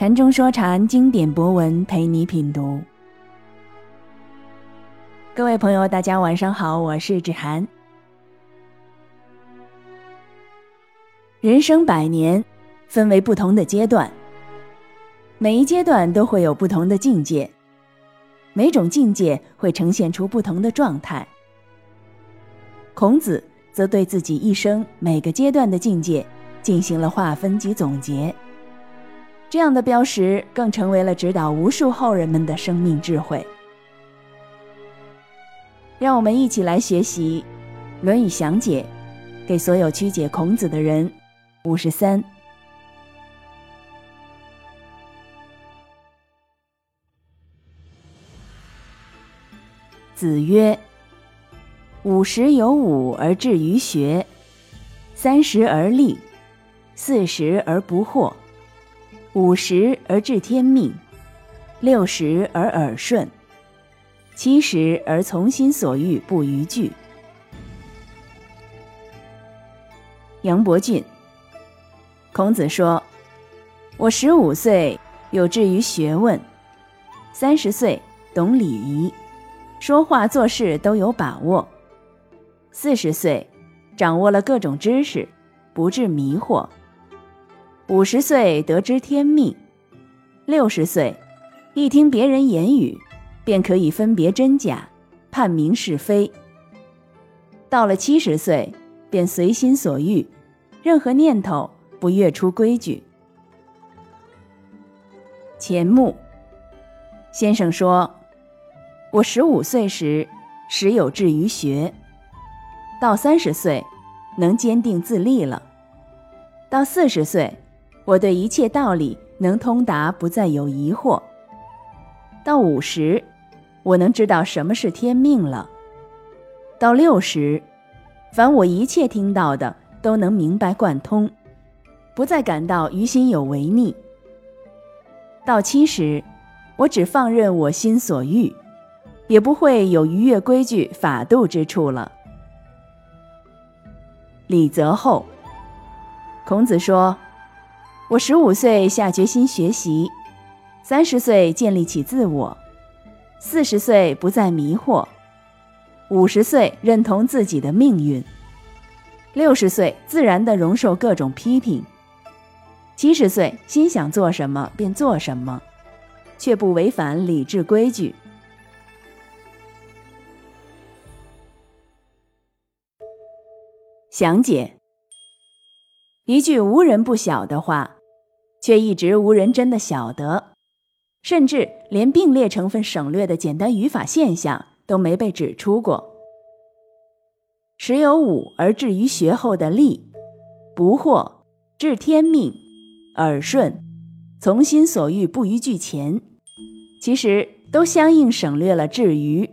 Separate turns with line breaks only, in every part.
禅中说禅，经典博文陪你品读。各位朋友，大家晚上好，我是芷涵。人生百年，分为不同的阶段，每一阶段都会有不同的境界，每种境界会呈现出不同的状态。孔子则对自己一生每个阶段的境界进行了划分及总结，这样的标识更成为了指导无数后人们的生命智慧。让我们一起来学习《论语详解》，给所有曲解孔子的人。五十三。子曰：“五十有五而志于学，三十而立，四十而不惑，五十而知天命，六十而耳顺，七十而从心所欲不逾矩。”杨伯峻。孔子说：“我十五岁有志于学问，三十岁懂礼仪，说话做事都有把握；四十岁掌握了各种知识，不致迷惑；五十岁得知天命；六十岁一听别人言语，便可以分别真假，判明是非；到了七十岁，便随心所欲，任何念头。”不越出规矩。钱穆先生说：“我十五岁时，时有志于学；到三十岁，能坚定自立了；到四十岁，我对一切道理能通达，不再有疑惑；到五十，我能知道什么是天命了；到六十，凡我一切听到的，都能明白贯通。”不再感到于心有违逆。到七十，我只放任我心所欲，也不会有逾越规矩法度之处了。李泽厚，孔子说：“我十五岁下决心学习，三十岁建立起自我，四十岁不再迷惑，五十岁认同自己的命运，六十岁自然的容受各种批评。”七十岁，心想做什么便做什么，却不违反礼制规矩。详解：一句无人不晓的话，却一直无人真的晓得，甚至连并列成分省略的简单语法现象都没被指出过。时有五而志于学后的立，不惑，知天命。耳顺，从心所欲不逾矩前，其实都相应省略了至于。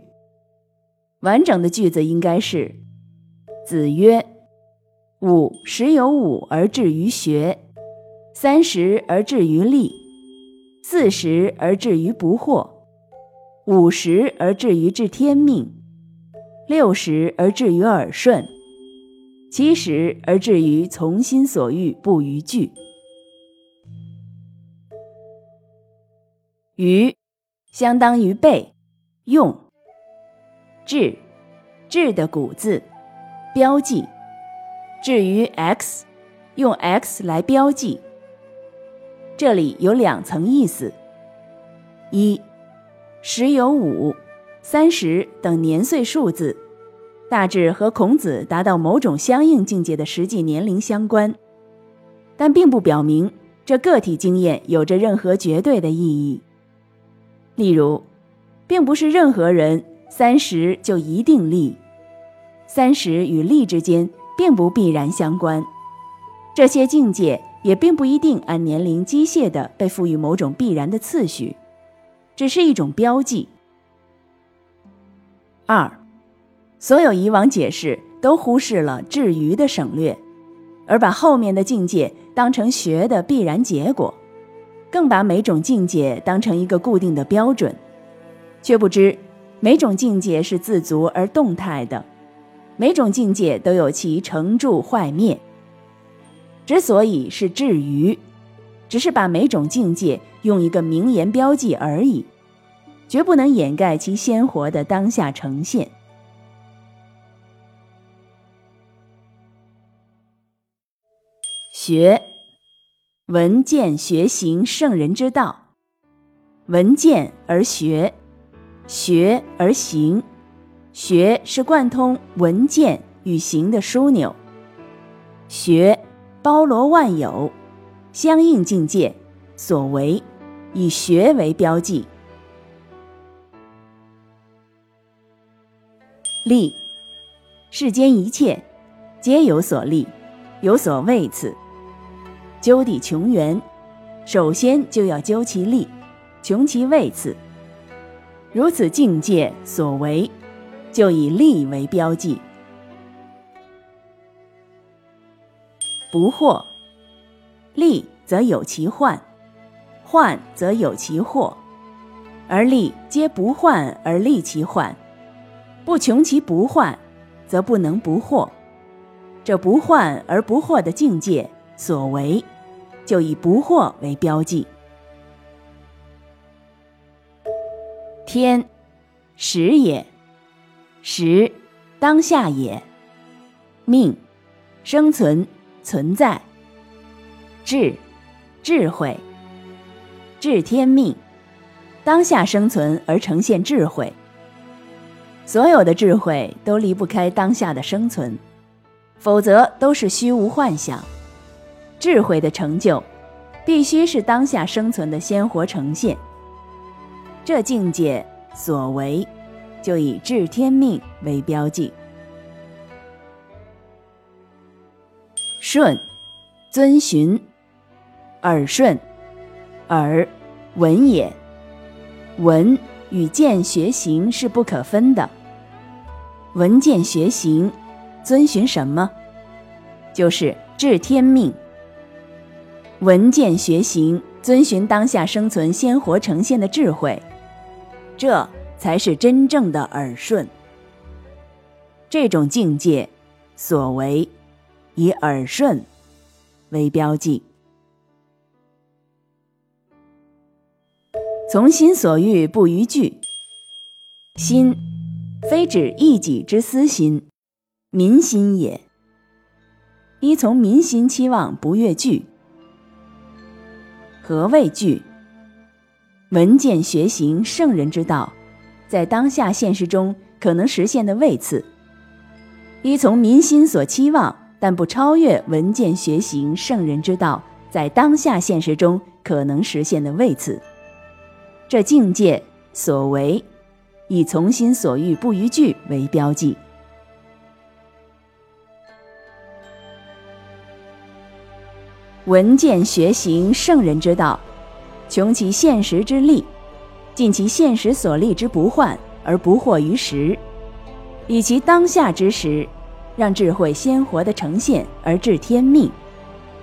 完整的句子应该是：子曰：“五十有五而志于学，三十而志于立，四十而志于不惑，五十而志于知天命，六十而志于耳顺，七十而志于从心所欲不逾矩。”于，相当于备，用。至，至的古字，标记。至于 x，用 x 来标记。这里有两层意思：一，十有五、三十等年岁数字，大致和孔子达到某种相应境界的实际年龄相关，但并不表明这个体经验有着任何绝对的意义。例如，并不是任何人三十就一定立，三十与立之间并不必然相关。这些境界也并不一定按年龄机械地被赋予某种必然的次序，只是一种标记。二，所有以往解释都忽视了至于的省略，而把后面的境界当成学的必然结果。更把每种境界当成一个固定的标准，却不知每种境界是自足而动态的，每种境界都有其成住坏灭。之所以是至于，只是把每种境界用一个名言标记而已，绝不能掩盖其鲜活的当下呈现。学，闻见学行圣人之道，闻见而学，学而行，学是贯通闻见与行的枢纽。学包罗万有，相应境界所为，以学为标记。立，世间一切皆有所立，有所谓此。究底穷源，首先就要究其利，穷其位次。如此境界所为，就以利为标记。不惑，利则有其患，患则有其祸，而利皆不患而利其患，不穷其不患，则不能不惑。这不患而不惑的境界。所为，就以不惑为标记。天，时也；时，当下也。命，生存、存在。智，智慧。智天命，当下生存而呈现智慧。所有的智慧都离不开当下的生存，否则都是虚无幻想。智慧的成就，必须是当下生存的鲜活呈现。这境界所为，就以治天命为标记。顺，遵循，耳顺，耳，闻也。闻与见学行是不可分的。闻见学行，遵循什么？就是治天命。闻见学行，遵循当下生存鲜活呈现的智慧，这才是真正的耳顺。这种境界，所为以耳顺为标记。从心所欲不逾矩。心，非指一己之私心，民心也。依从民心期望，不越矩。何谓具？闻见学行圣人之道，在当下现实中可能实现的位次，依从民心所期望，但不超越闻见学行圣人之道在当下现实中可能实现的位次。这境界所为，以从心所欲不逾矩为标记。闻见学行圣人之道，穷其现实之力，尽其现实所立之不患而不惑于时，以其当下之时，让智慧鲜活的呈现而治天命，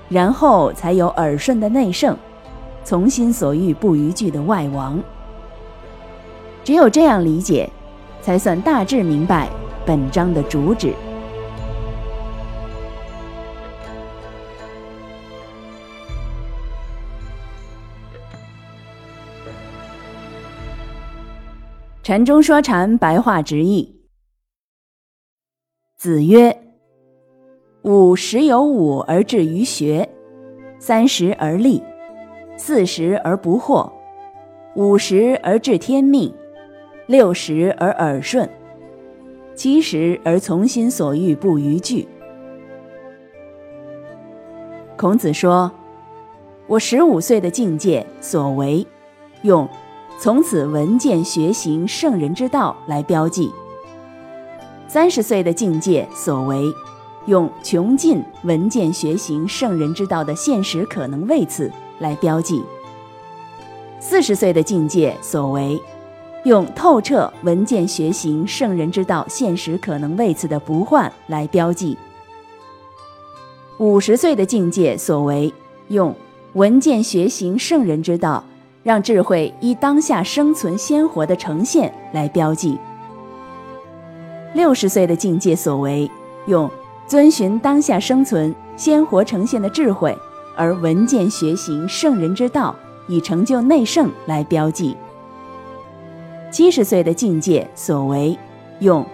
然后才有耳顺的内圣，从心所欲不逾矩的外王。只有这样理解，才算大致明白本章的主旨。禅中说禅，白话直译。子曰：“五十有五而志于学，三十而立，四十而不惑，五十而知天命，六十而耳顺，七十而从心所欲不逾矩。”孔子说：“我十五岁的境界所为，用。”从此闻见学行圣人之道来标记。三十岁的境界所为，用穷尽闻见学行圣人之道的现实可能位次来标记。四十岁的境界所为，用透彻闻见学行圣人之道现实可能位次的不患来标记。五十岁的境界所为，用闻见学行圣人之道。让智慧依当下生存鲜活的呈现来标记。六十岁的境界所为，用遵循当下生存鲜活呈现的智慧而闻见学行圣人之道以成就内圣来标记。七十岁的境界所为，用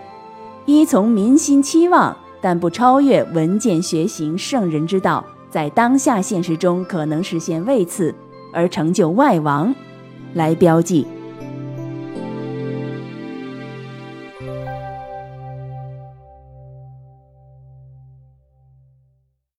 依从民心期望，但不超越文件学行圣人之道，在当下现实中可能实现位次而成就外王，来标记